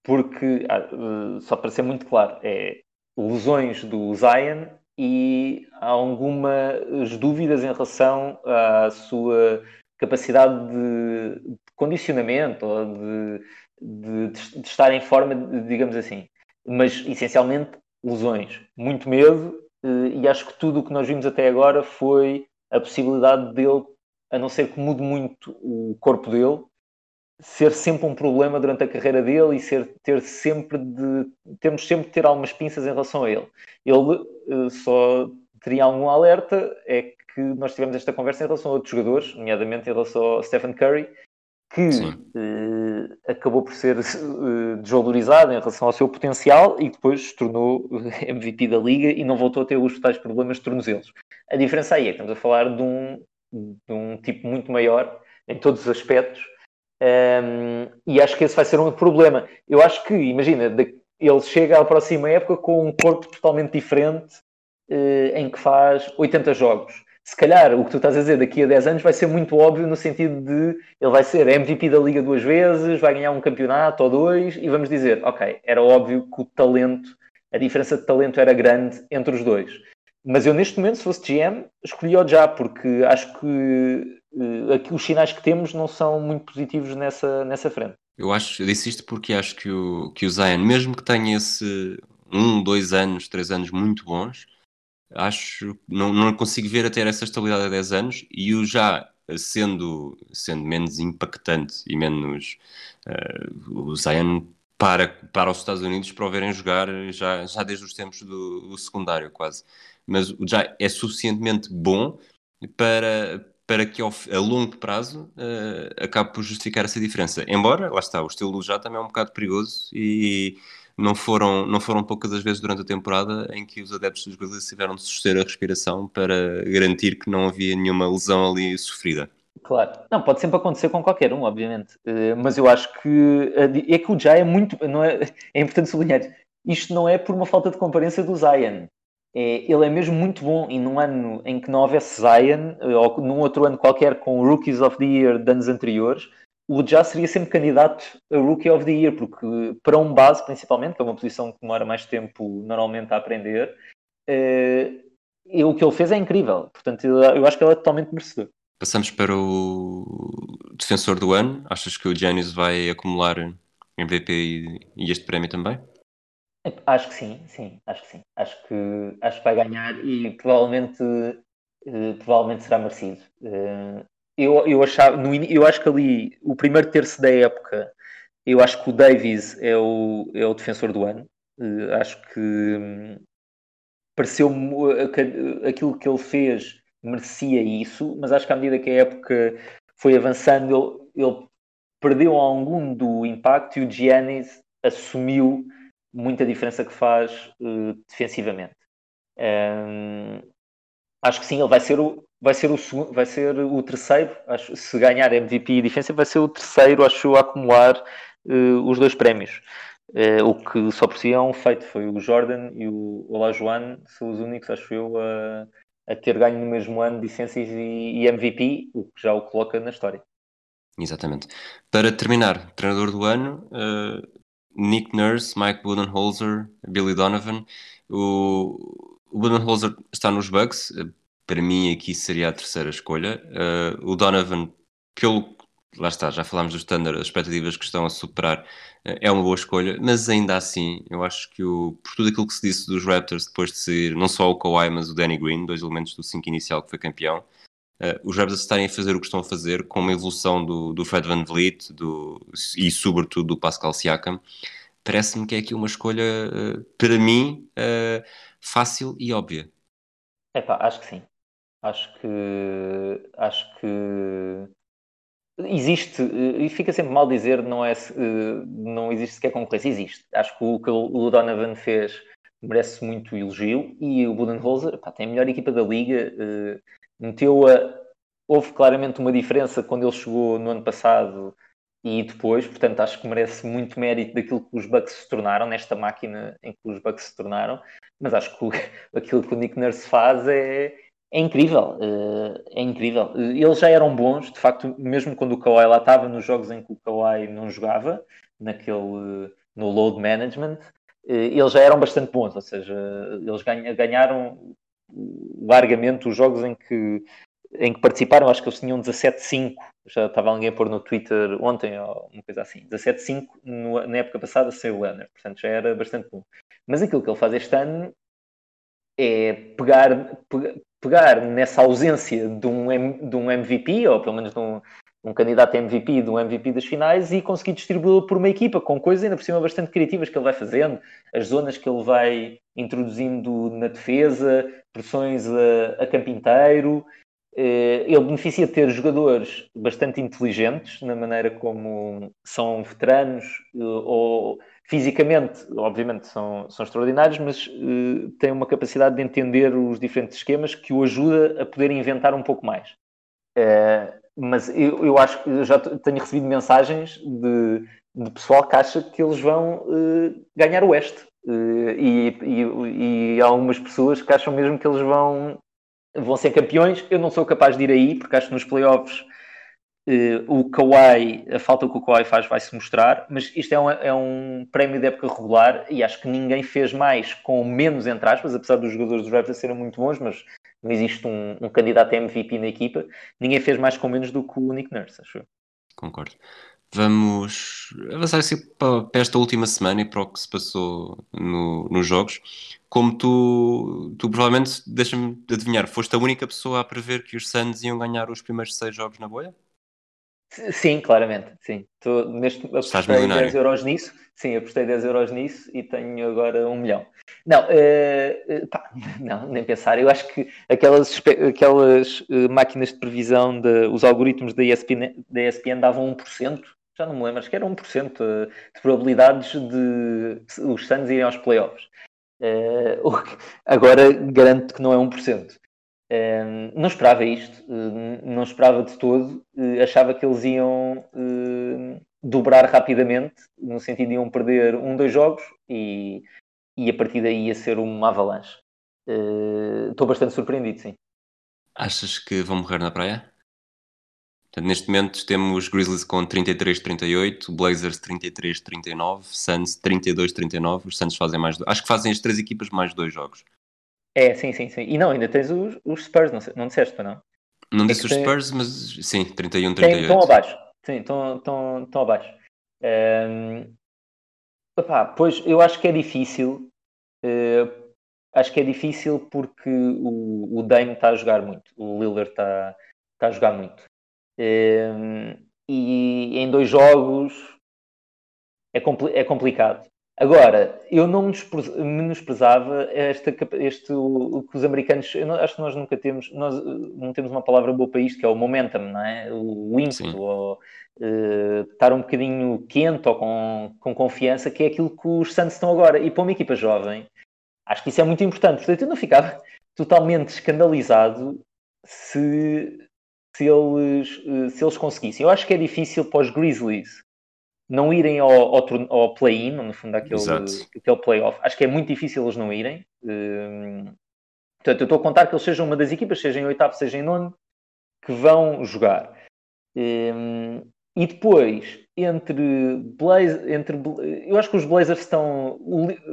porque, uh, só para ser muito claro, é lesões do Zion e há algumas dúvidas em relação à sua capacidade de, de condicionamento ou de, de, de, estar em forma, digamos assim. Mas, essencialmente, lesões. Muito medo e acho que tudo o que nós vimos até agora foi a possibilidade dele, a não ser que mude muito o corpo dele, ser sempre um problema durante a carreira dele e ser, ter sempre de temos sempre de ter algumas pinças em relação a ele. Ele uh, só teria algum alerta é que nós tivemos esta conversa em relação a outros jogadores, nomeadamente em relação ao Stephen Curry, que uh, acabou por ser uh, desvalorizado em relação ao seu potencial e depois se tornou MVP da liga e não voltou a ter os tais problemas de tornozelos. A diferença aí é que estamos a falar de um, de um tipo muito maior em todos os aspectos um, e acho que esse vai ser um problema. Eu acho que, imagina, ele chega à próxima época com um corpo totalmente diferente, uh, em que faz 80 jogos. Se calhar o que tu estás a dizer daqui a 10 anos vai ser muito óbvio no sentido de ele vai ser MVP da Liga duas vezes, vai ganhar um campeonato ou dois, e vamos dizer, ok, era óbvio que o talento, a diferença de talento era grande entre os dois. Mas eu neste momento, se fosse GM, escolhi-o já, porque acho que uh, aqui os sinais que temos não são muito positivos nessa, nessa frente. Eu acho, eu disse isto porque acho que o, que o Zion, mesmo que tenha esse um, dois anos, três anos muito bons, acho não, não consigo ver a ter essa estabilidade a 10 anos e o já sendo, sendo menos impactante e menos uh, o Zion para, para os Estados Unidos para o verem jogar já, já desde os tempos do, do secundário quase mas já é suficientemente bom para, para que ao, a longo prazo uh, acabe por justificar essa diferença. Embora, lá está, o estilo já também é um bocado perigoso e não foram, não foram poucas as vezes durante a temporada em que os adeptos dos Grizzlies tiveram de suster a respiração para garantir que não havia nenhuma lesão ali sofrida. Claro, não, pode sempre acontecer com qualquer um, obviamente, uh, mas eu acho que é que o Jai é muito, não é, é importante sublinhar, isto não é por uma falta de comparência do Zion, é, ele é mesmo muito bom e num ano em que não houvesse Zion, eh, ou num outro ano qualquer com Rookies of the Year de anos anteriores, o Já seria sempre candidato a Rookie of the Year, porque para um base, principalmente, que é uma posição que demora mais tempo normalmente a aprender, é, o que ele fez é incrível. Portanto, eu acho que ele é totalmente merecedor. Passamos para o defensor do ano. Achas que o Giannis vai acumular MVP e, e este prémio também? Acho que sim, sim, acho que sim. Acho que, acho que vai ganhar e provavelmente, uh, provavelmente será merecido. Uh, eu, eu, achava, no, eu acho que ali, o primeiro terço da época, eu acho que o Davis é o, é o defensor do ano. Uh, acho que um, pareceu-me aquilo que ele fez merecia isso, mas acho que à medida que a época foi avançando, ele, ele perdeu algum do impacto e o Giannis assumiu muita diferença que faz uh, defensivamente. Um, acho que sim, ele vai ser o vai ser o segundo, vai ser o terceiro, acho, se ganhar MVP e defesa, vai ser o terceiro, acho, a acumular uh, os dois prémios. Uh, o que só por si é um feito foi o Jordan e o Olajuwon são os únicos, acho eu, a, a ter ganho no mesmo ano licenças e, e MVP, o que já o coloca na história. Exatamente. Para terminar, treinador do ano, uh, Nick Nurse, Mike Budenholzer, Billy Donovan. O, o Budenholzer está nos Bucks. Para mim, aqui seria a terceira escolha. Uh, o Donovan, pelo. Lá está, já falámos do standard, as expectativas que estão a superar, uh, é uma boa escolha, mas ainda assim, eu acho que o, por tudo aquilo que se disse dos Raptors depois de sair, não só o Kawhi, mas o Danny Green, dois elementos do 5 inicial que foi campeão, uh, os Raptors estarem a fazer o que estão a fazer com uma evolução do, do Fred Van Vliet do, e sobretudo do Pascal Siakam, parece-me que é aqui uma escolha, uh, para mim, uh, fácil e óbvia. Epá, acho que sim. Acho que acho que existe, e fica sempre mal dizer não, é, não existe sequer concorrência, existe. Acho que o que o Donovan fez merece muito elogio e o Budenholzer pá, tem a melhor equipa da liga, meteu a. Houve claramente uma diferença quando ele chegou no ano passado e depois, portanto, acho que merece muito mérito daquilo que os Bucks se tornaram, nesta máquina em que os Bucks se tornaram, mas acho que o, aquilo que o Nick Nurse faz é, é incrível, eh, é incrível. Eles já eram bons, de facto, mesmo quando o Kawhi lá estava, nos jogos em que o Kawhi não jogava, naquele, no load management, eh, eles já eram bastante bons, ou seja, eles ganharam largamente os jogos em que, em que participaram, acho que eles tinham 17-5, já estava alguém a pôr no Twitter ontem, ou uma coisa assim, 17-5 na época passada sem o Leonard, portanto já era bastante bom. Mas aquilo que ele faz este ano é pegar, pegar nessa ausência de um, de um MVP, ou pelo menos de um, um candidato a MVP, de um MVP das finais, e conseguir distribuí-lo por uma equipa, com coisas ainda por cima bastante criativas que ele vai fazendo, as zonas que ele vai introduzindo na defesa, pressões a, a campo inteiro. Eh, ele beneficia de ter jogadores bastante inteligentes na maneira como são veteranos eh, ou Fisicamente, obviamente, são, são extraordinários, mas uh, uma capacidade de entender os diferentes esquemas que o ajuda a poder inventar um pouco mais. Uh, mas eu, eu acho que já tenho recebido mensagens de, de pessoal que acha que eles vão uh, ganhar o Oeste. E, e, e, algumas pessoas que acham mesmo que eles vão, vão ser campeões. Eu não sou capaz de ir aí, porque acho que nos playoffs Uh, o Kawhi, a falta que o Kawhi faz vai se mostrar, mas isto é um, é um prémio de época regular e acho que ninguém fez mais com menos, entre aspas, apesar dos jogadores dos Raptors serem muito bons, mas não existe um, um, candidato a MVP na equipa, ninguém fez mais com menos do que o Nick Nurse, acho. Concordo. Vamos avançar assim para, para esta última semana e para o que se passou no, nos jogos. Como tu, tu provavelmente, deixa-me adivinhar, foste a única pessoa a prever que os Suns iam ganhar os primeiros seis jogos na bolha? Sim, claramente, sim. Tô, neste, apostei 10 euros nisso, sim, apostei 10 euros nisso e tenho agora um milhão. Não, uh, pá, não, nem pensar. Eu acho que aquelas, aquelas uh, máquinas de previsão, de, os algoritmos da ESPN, da ESPN davam 1%, já não me lembro, acho que era 1% de probabilidades de os Suns irem aos playoffs. Uh, agora garanto que não é 1% não esperava isto, não esperava de todo, achava que eles iam dobrar rapidamente, no sentido de iam perder um, dois jogos e, e a partir daí ia ser uma avalanche. Estou bastante surpreendido, sim. Achas que vão morrer na praia? Portanto, neste momento temos Grizzlies com 33-38, Blazers 33-39, Suns 32-39. Os Suns fazem mais. Acho que fazem as três equipas mais dois jogos. É, sim, sim, sim. E não, ainda tens os, os Spurs, não, não disseste, para não? Não é disse os tem... Spurs, mas sim, 31, 38. Estão abaixo, sim, estão, estão, estão abaixo. Um, opá, pois eu acho que é difícil, uh, acho que é difícil porque o, o Dame está a jogar muito, o Lillard está, está a jogar muito. Um, e em dois jogos é, é complicado. Agora, eu não menosprezava esta, este, o, o que os americanos, não, acho que nós nunca temos, nós não temos uma palavra boa para isto, que é o momentum, não é? O ímpeto, ou uh, estar um bocadinho quente ou com, com confiança, que é aquilo que os Santos estão agora. E para uma equipa jovem, acho que isso é muito importante. Portanto, eu não ficava totalmente escandalizado se, se, eles, eh, se eles conseguissem. Eu acho que é difícil para os Grizzlies não irem ao, ao, ao play-in, no fundo, aquele, aquele play-off. Acho que é muito difícil eles não irem. Um, portanto, eu estou a contar que eles sejam uma das equipas, seja em oitavo, seja em nono, que vão jogar. Um, e depois, entre Blaze, entre eu acho que os Blazers estão,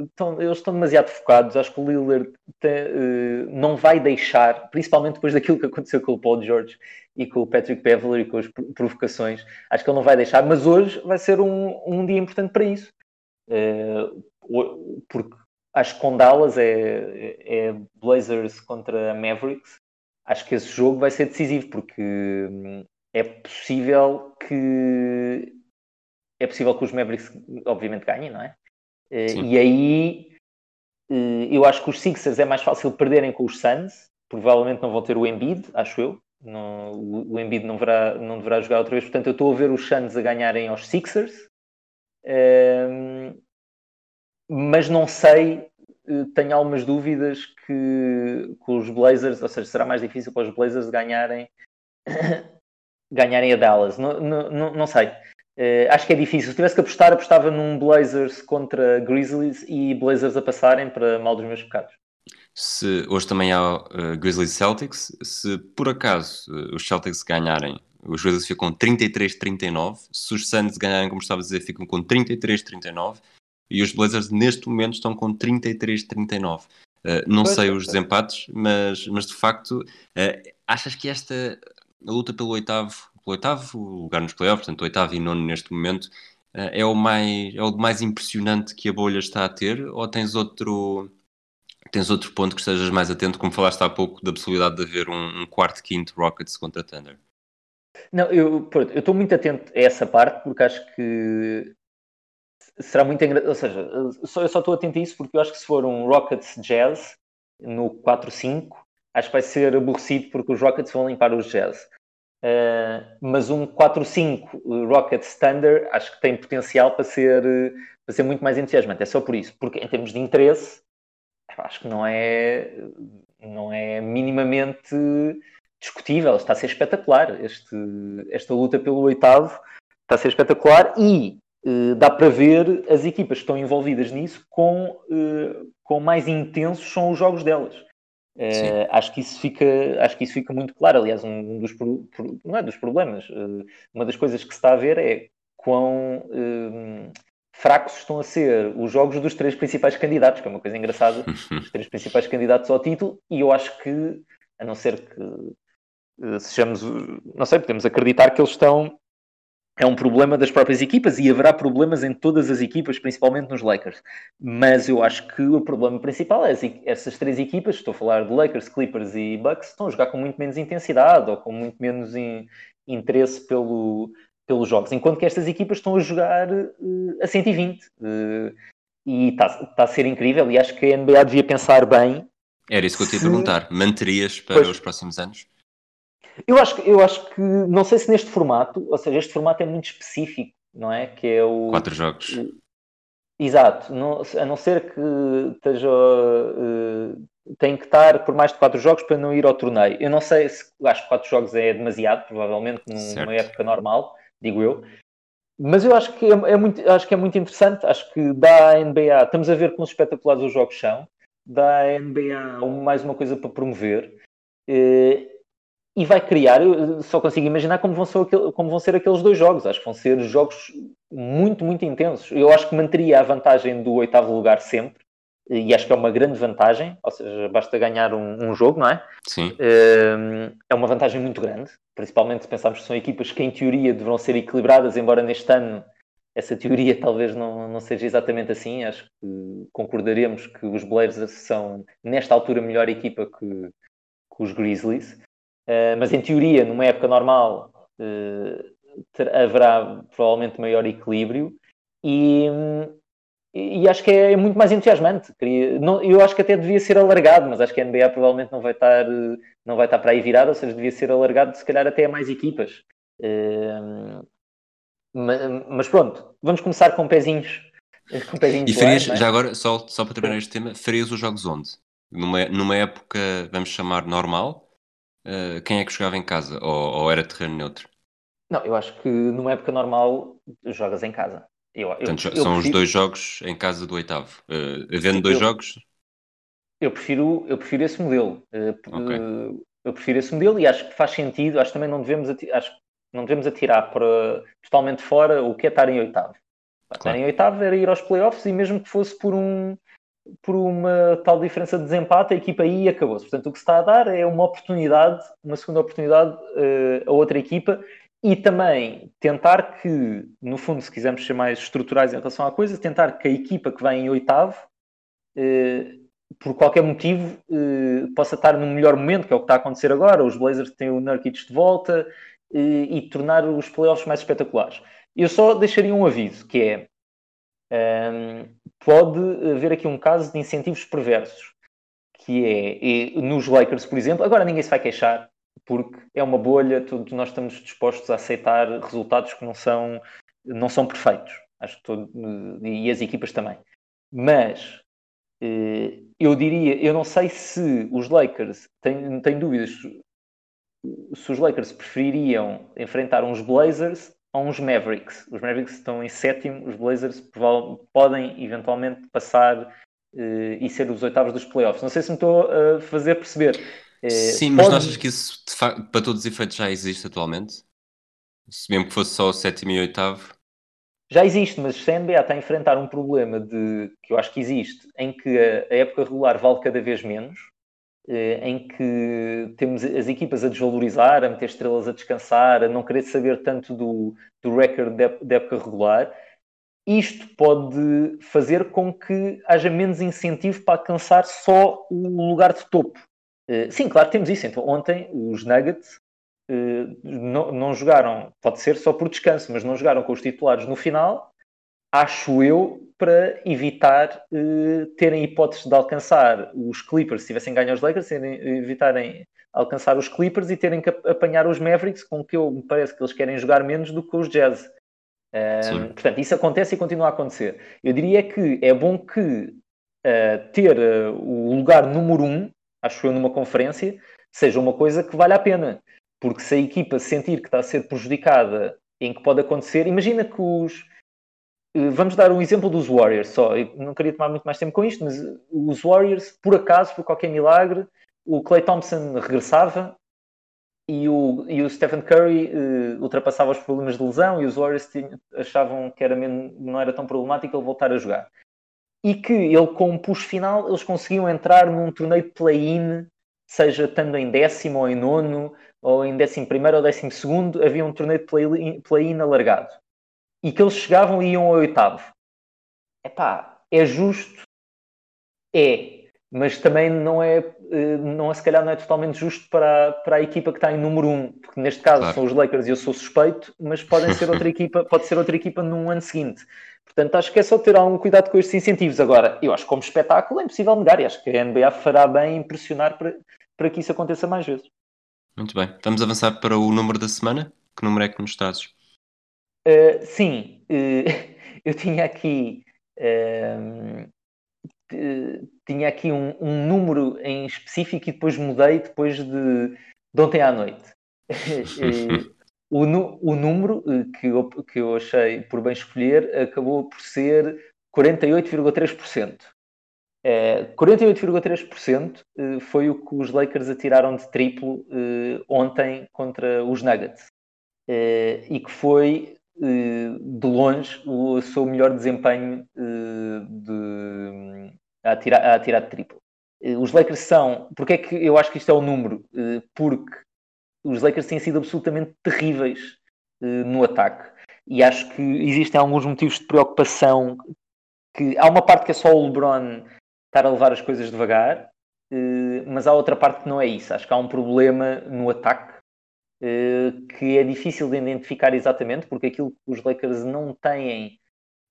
estão eles estão demasiado focados. Acho que o Lillard tem, uh, não vai deixar, principalmente depois daquilo que aconteceu com o Paul George e com o Patrick Beverly e com as provocações. Acho que ele não vai deixar, mas hoje vai ser um, um dia importante para isso, uh, porque acho que com Dallas é, é Blazers contra Mavericks. Acho que esse jogo vai ser decisivo porque hum, é possível que é possível que os Mavericks obviamente ganhem, não é? Eh, Sim. E aí eh, eu acho que os Sixers é mais fácil perderem com os Suns, provavelmente não vão ter o Embiid, acho eu, Não, o, Embiid não deverá, não deverá jogar outra vez. Portanto, eu estou a ver os Suns a ganharem aos Sixers. Um, mas não sei, eh, tenho algumas dúvidas que, que os Blazers, ou seja, será mais difícil para os Blazers ganharem, ganharem a Dallas. Não, não, não sei. Uh, acho que é difícil. Se tivesse que apostar, apostava num Blazers contra Grizzlies e Blazers a passarem para mal dos meus pecados. Se, hoje também há uh, Grizzlies Celtics. Se por acaso uh, os Celtics ganharem, os Grizzlies ficam 33-39. Se os Suns ganharem, como estava a dizer, ficam com 33-39. E os Blazers neste momento estão com 33-39. Uh, não pois sei é, os desempates, mas, mas de facto, achas que esta luta pelo oitavo pelo oitavo lugar nos playoffs, portanto, oitavo e nono neste momento, eh, é o mais, é o mais impressionante que a bolha está a ter? Ou tens outro, tens outro ponto que estejas mais atento, como falaste há pouco, da possibilidade de haver um, um quarto, quinto Rockets contra Thunder? Não, eu estou muito atento a essa parte porque acho que será muito engraçado. Ou seja, eu só estou atento a isso porque eu acho que se for um Rockets Jazz no 4-5, acho que vai ser aborrecido porque os Rockets vão limpar os Jazz. Uh, mas um 4-5 Rocket Standard acho que tem potencial para ser, para ser muito mais entusiasmante. É só por isso, porque em termos de interesse, acho que não é, não é minimamente discutível. Está a ser espetacular. Este, esta luta pelo oitavo está a ser espetacular e uh, dá para ver as equipas que estão envolvidas nisso com, uh, com mais intensos são os jogos delas. Uh, acho, que isso fica, acho que isso fica muito claro. Aliás, um dos, não é dos problemas, uh, uma das coisas que se está a ver é quão uh, fracos estão a ser os jogos dos três principais candidatos, que é uma coisa engraçada, os três principais candidatos ao título, e eu acho que, a não ser que sejamos, não sei, podemos acreditar que eles estão é um problema das próprias equipas e haverá problemas em todas as equipas, principalmente nos Lakers. Mas eu acho que o problema principal é essas três equipas, estou a falar de Lakers, Clippers e Bucks, estão a jogar com muito menos intensidade ou com muito menos in, interesse pelo, pelos jogos, enquanto que estas equipas estão a jogar uh, a 120. Uh, e está tá a ser incrível e acho que a NBA devia pensar bem. Era isso que eu te ia perguntar. Manterias para pois, os próximos anos? Eu acho, eu acho que, não sei se neste formato, ou seja, este formato é muito específico, não é? Que é o. Quatro jogos. Exato, não, a não ser que esteja. Uh, tem que estar por mais de quatro jogos para não ir ao torneio. Eu não sei se. Acho que quatro jogos é demasiado, provavelmente, numa certo. época normal, digo eu. Mas eu acho que é, é, muito, acho que é muito interessante. Acho que dá à NBA. Estamos a ver como espetaculares os jogos são. Dá à NBA mais uma coisa para promover. Uh, e vai criar, eu só consigo imaginar como vão, ser aquele, como vão ser aqueles dois jogos. Acho que vão ser jogos muito, muito intensos. Eu acho que manteria a vantagem do oitavo lugar sempre, e acho que é uma grande vantagem, ou seja, basta ganhar um, um jogo, não é? Sim. Hum, é uma vantagem muito grande, principalmente se pensarmos que são equipas que em teoria deverão ser equilibradas, embora neste ano essa teoria talvez não, não seja exatamente assim. Acho que concordaremos que os Blazers são, nesta altura, melhor equipa que, que os Grizzlies. Eh, mas em teoria, numa época normal, uh, ter, haverá provavelmente maior equilíbrio e, e acho que é, é muito mais entusiasmante. Queria, não, eu acho que até devia ser alargado, mas acho que a NBA provavelmente não vai estar, não vai estar para aí virada, ou seja, devia ser alargado se calhar até a mais equipas. Uh, mas, mas, pronto, vamos começar com pezinhos. Com pezinhos e farias, é? já agora, só, só para terminar este tema, farias os jogos onde? Numa, numa época, vamos chamar normal, uh, quem é que jogava em casa? Ou, ou, era terreno neutro? Não, eu acho que numa época normal jogas em casa. Eu, Portanto, eu, são eu prefiro... os dois jogos em casa do oitavo. Uh, havendo dois jogos? Eu prefiro, eu prefiro esse modelo. Uh, okay. Eu prefiro esse modelo e acho que faz sentido. Acho que também não devemos, acho não devemos atirar para totalmente fora o que é estar em oitavo. Claro. Estar em oitavo era ir aos playoffs e mesmo que fosse por um, por uma tal diferença de desempate, a equipa aí acabou-se. Portanto, o que se está a dar é uma oportunidade, uma segunda oportunidade uh, a outra equipa e também tentar que, no fundo, se quisermos ser mais estruturais em relação à coisa, tentar que a equipa que vem em oitavo, uh, por qualquer motivo, uh, possa estar no melhor momento, que é o que está a acontecer agora. Os Blazers têm o Nurkic de volta e tornar os playoffs mais espetaculares. Eu só deixaria um aviso, que é pode haver aqui um caso de incentivos perversos, que é, nos Lakers, por exemplo, agora ninguém se vai queixar, porque é uma bolha, todos nós estamos dispostos a aceitar resultados que não são, não são perfeitos. Acho que todo, e as equipas também. Mas eh, eu diria, eu não sei se os Lakers, tenho, tenho dúvidas se os Lakers prefeririam enfrentar uns Blazers ou uns Mavericks. Os Mavericks estão em sétimo, os Blazers podem eventualmente passar uh, e ser os oitavos dos playoffs. Não sei se me estou a fazer perceber. Uh, Sim, mas pode... achas que isso para todos os efeitos já existe atualmente? Se mesmo que fosse só o sétimo e oitavo? Já existe, mas se a NBA está a enfrentar um problema de que eu acho que existe, em que a, a época regular vale cada vez menos, eh, em que temos as equipas a desvalorizar, a meter estrelas a descansar, a não querer saber tanto do, do recorde da época regular, isto pode fazer com que haja menos incentivo para alcançar só o lugar de topo. Eh, sim, claro, temos isso. Então, ontem os Nuggets eh, não, não jogaram, pode ser só por descanso, mas não jogaram com os titulares no final, acho eu, para evitar uh, terem hipóteses de alcançar os Clippers, se tivessem ganho os Lakers, evitarem alcançar os Clippers e terem que apanhar os Mavericks, com que eu me parece que eles querem jogar menos do que os Jazz. Uh, portanto, isso acontece e continua a acontecer. Eu diria que é bom que uh, ter uh, o lugar número um, acho eu, numa conferência, seja uma coisa que vale a pena. Porque se a equipa sentir que está a ser prejudicada em que pode acontecer, imagina que os, eh, vamos dar um exemplo dos Warriors só. Eu não queria tomar muito mais tempo com isto, mas os Warriors, por acaso, por qualquer milagre, o Clay Thompson regressava e o, e o Stephen Curry uh, ultrapassava os problemas de lesão e os Warriors tinham, achavam que era não era tão problemático ele voltar a jogar. E que ele, com um push final, eles conseguiam entrar num torneio de play-in, seja estando em décimo ou em nono, ou em décimo primeiro ou décimo segundo, havia um torneio de play-in play alargado e que eles chegavam e iam ao oitavo. Epá, é justo? É, mas também não é, eh, não é, se calhar não é totalmente justo para, para a equipa que está em número um, porque neste caso claro. são os Lakers e eu sou suspeito, mas podem ser outra equipa, pode ser outra equipa num ano seguinte. Portanto, acho que é só ter algum cuidado com estes incentivos. Agora, eu acho que como espetáculo é impossível negar e acho que a NBA fará bem em pressionar para, para que isso aconteça mais vezes. Muito bem. Vamos avançar para o número da semana? Que número é que nos trazes? Uh, sim, uh, eu tinha aqui uh, tinha aqui um, um, número em específico e depois mudei depois de, de ontem à noite. o, o, número que eu, que eu achei por bem escolher acabou por ser 48,3%. 48,3% foi o que os Lakers atiraram de triplo ontem contra os Nuggets. e que foi eh, de longe o seu melhor desempenho eh, de, a, tirar, a tirar de triplo. Eh, os Lakers são. Porque é que eu acho que isto é o número? Porque os Lakers têm sido absolutamente terríveis no ataque. E acho que existem alguns motivos de preocupação. Que há uma parte que é só o LeBron estar a levar as coisas devagar, mas há outra parte que não é isso. Acho que há um problema no ataque eh, que é difícil de identificar exatamente, porque aquilo que os Lakers não têm,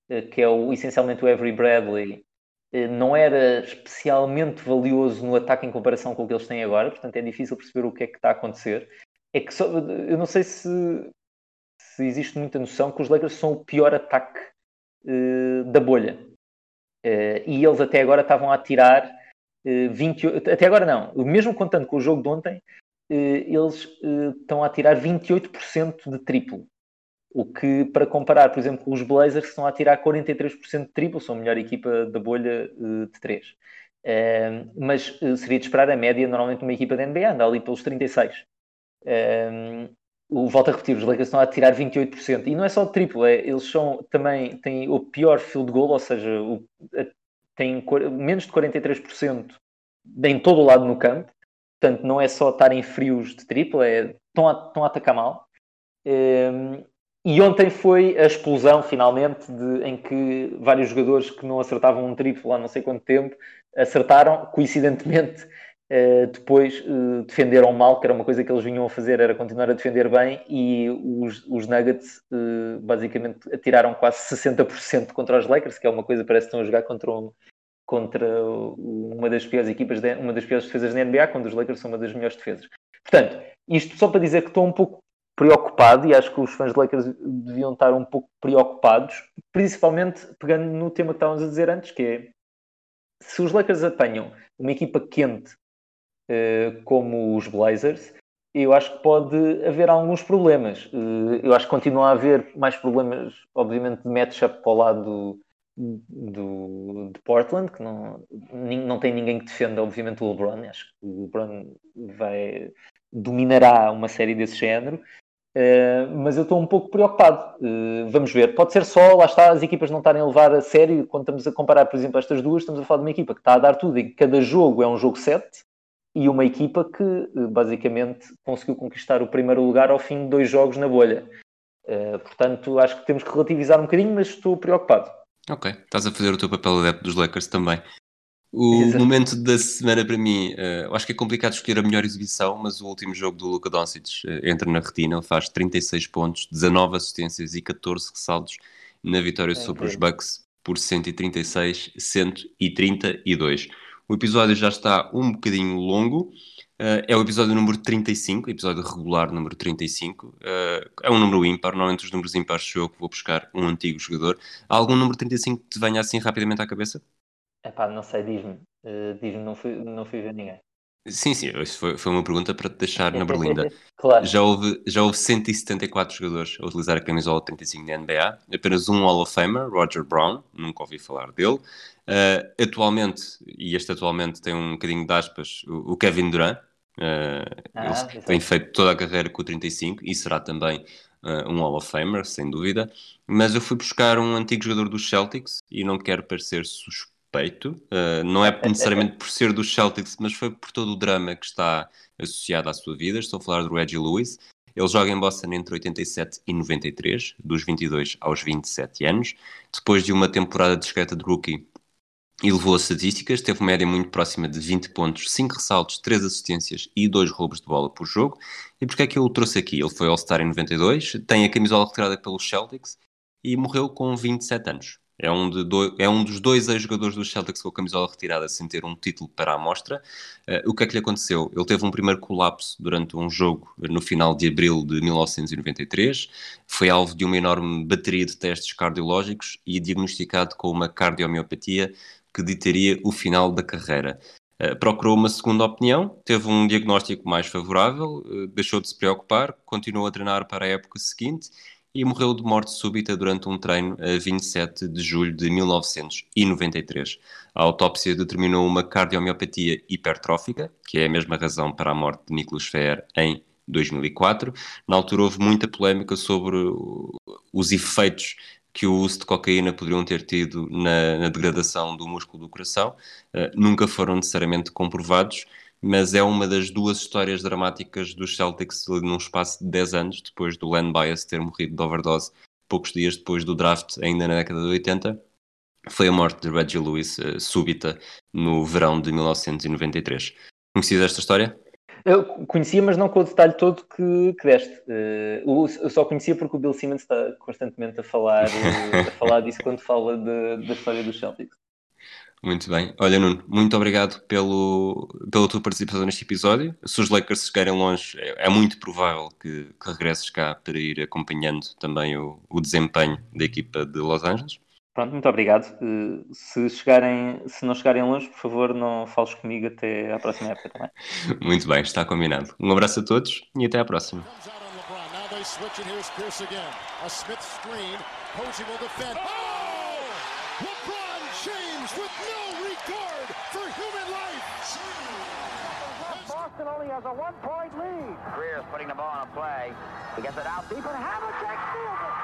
eh, que é o, essencialmente o Avery Bradley, eh, não era especialmente valioso no ataque em comparação com o que eles têm agora, portanto é difícil perceber o que é que está a acontecer. É que só, eu não sei se, se existe muita noção que os Lakers são o pior ataque uh, da bolha. Uh, e eles até agora estavam a tirar uh, 28, até agora não, mesmo contando com o jogo de ontem, eh, eles eh, estão a tirar 28% de triplo. O que, para comparar, por exemplo, com os Blazers, estão a tirar 43% de triplo, são a melhor equipa da bolha eh, de 3. mas seria de esperar a média, normalmente, uma equipa da NBA, anda ali pelos 36%. o, volto a repetir, os Lakers estão a tirar 28%. E não é só de triplo, é, eles são, também têm o pior field goal, ou seja, o, têm menos de 43% em todo o lado no campo. Portanto, não é só estarem frios de tripla, é, estão, a, estão a atacar mal. Um, ehm, e ontem foi a explosão, finalmente, de, em que vários jogadores que não acertavam um triplo há não sei quanto tempo acertaram, coincidentemente, uh, depois uh, defenderam mal, que era uma coisa que eles vinham a fazer, era continuar a defender bem, e os, os Nuggets uh, basicamente atiraram quase 60% contra os Lakers, que é uma coisa parece que estão a jogar contra um, contra uma das piores equipas, de, uma das piores defesas da NBA, quando os Lakers são uma das melhores defesas. Portanto, isto só para dizer que estou um pouco preocupado e acho que os fãs de Lakers deviam estar um pouco preocupados, principalmente pegando no tema que estávamos a dizer antes, que é se os Lakers apanham uma equipa quente uh, como os Blazers, eu acho que pode haver alguns problemas. Uh, eu acho que continua a haver mais problemas, obviamente, de matchup para o lado do, de Portland, que não, não tem ninguém que defenda, obviamente, o LeBron. Acho que o LeBron vai, dominará uma série desse género. Uh, mas eu estou um pouco preocupado. Uh, vamos ver. Pode ser só, lá está, as equipas não estarem a levar a sério. Quando estamos a comparar, por exemplo, estas duas, estamos a falar de uma equipa que está a dar tudo e cada jogo é um jogo 7 e uma equipa que uh, basicamente conseguiu conquistar o primeiro lugar ao fim de dois jogos na bolha. portanto, acho que temos que relativizar um bocadinho, mas estou preocupado. Ok, estás a fazer o teu papel adepto dos Lakers também. O Exato. momento da semana para mim, uh, acho que é complicado escolher a melhor exibição, mas o último jogo do Luka Doncic uh, entra na retina, ele faz 36 pontos, 19 assistências e 14 ressaltos na vitória é sobre os Bucks por 136, 132. O episódio já está um bocadinho longo, uh, é o episódio número 35, episódio regular número 35. é um número ímpar, normalmente os números ímpares sou eu que vou buscar um antigo jogador. Há algum número 35 que te venha assim rapidamente à cabeça? Epá, não sei, diz-me. Uh, diz-me, não fui, não fui ver ninguém. Sim, sim, isso foi, foi uma pergunta para te deixar na berlinda. claro. já, houve, já houve 174 jogadores a utilizar a camisola 35 da NBA, apenas um Hall of Famer, Roger Brown, nunca ouvi falar dele. Uh, atualmente, e este atualmente tem um bocadinho de aspas, o, o Kevin Durant, uh, ah, ele tem feito toda a carreira com o 35 e será também uh, um Hall of Famer, sem dúvida. Mas eu fui buscar um antigo jogador dos Celtics e não quero parecer suspeito uh, não é necessariamente por ser dos Celtics, mas foi por todo o drama que está associado à sua vida. Estou a falar do Reggie Lewis. Ele joga em Boston entre 87 e 93, dos 22 aos 27 anos. Depois de uma temporada discreta de rookie, elevou as estatísticas, teve uma média muito próxima de 20 pontos, 5 ressaltos, 3 assistências e 2 roubos de bola por jogo. E porquê é que eu o trouxe aqui? Ele foi All-Star em 92, tem a camisola retirada pelos Celtics e morreu com 27 anos. É um, do, é um dos dois ex-jogadores do Celtics com a camisola retirada sem ter um título para a amostra. Uh, o que é que lhe aconteceu? Ele teve um primeiro colapso durante um jogo no final de abril de 1993. Foi alvo de uma enorme bateria de testes cardiológicos e diagnosticado com uma cardiomiopatia que ditaria o final da carreira. Uh, procurou uma segunda opinião, teve um diagnóstico mais favorável, uh, deixou de se preocupar, continuou a treinar para a época seguinte e morreu de morte súbita durante um treino a 27 de julho de 1993. A autópsia determinou uma cardiomiopatia hipertrófica, que é a mesma razão para a morte de Nicholas Fer em 2004. Na altura houve muita polémica sobre os efeitos que o uso de cocaína poderiam ter tido na, na degradação do músculo do coração. Uh, nunca foram necessariamente comprovados, mas é uma das duas histórias dramáticas dos Celtics num espaço de 10 anos, depois do Len Bias ter morrido de overdose poucos dias depois do draft, ainda na década de 80. Foi a morte de Reggie Lewis, uh, súbita, no verão de 1993. Conhecias esta história? Eu conhecia, mas não com o detalhe todo que, que deste. Uh, eu só conhecia porque o Bill Simmons está constantemente a falar, uh, a falar disso quando fala da história dos Celtics. Muito bem. Olha, Nuno, muito obrigado pelo, pela tua participação neste episódio. Se os Lakers chegarem longe, é, é muito provável que, que, regresses cá para ir acompanhando também o, o, desempenho da equipa de Los Angeles. Pronto, muito obrigado. Eh, se, chegarem, se não chegarem longe, por favor, não fales comigo até à próxima época também. muito bem, está combinado. Um abraço a todos e até à próxima. Boston only has a one-point lead. Greer's putting the ball on a play. He gets it out deep, and Havlicek steals it.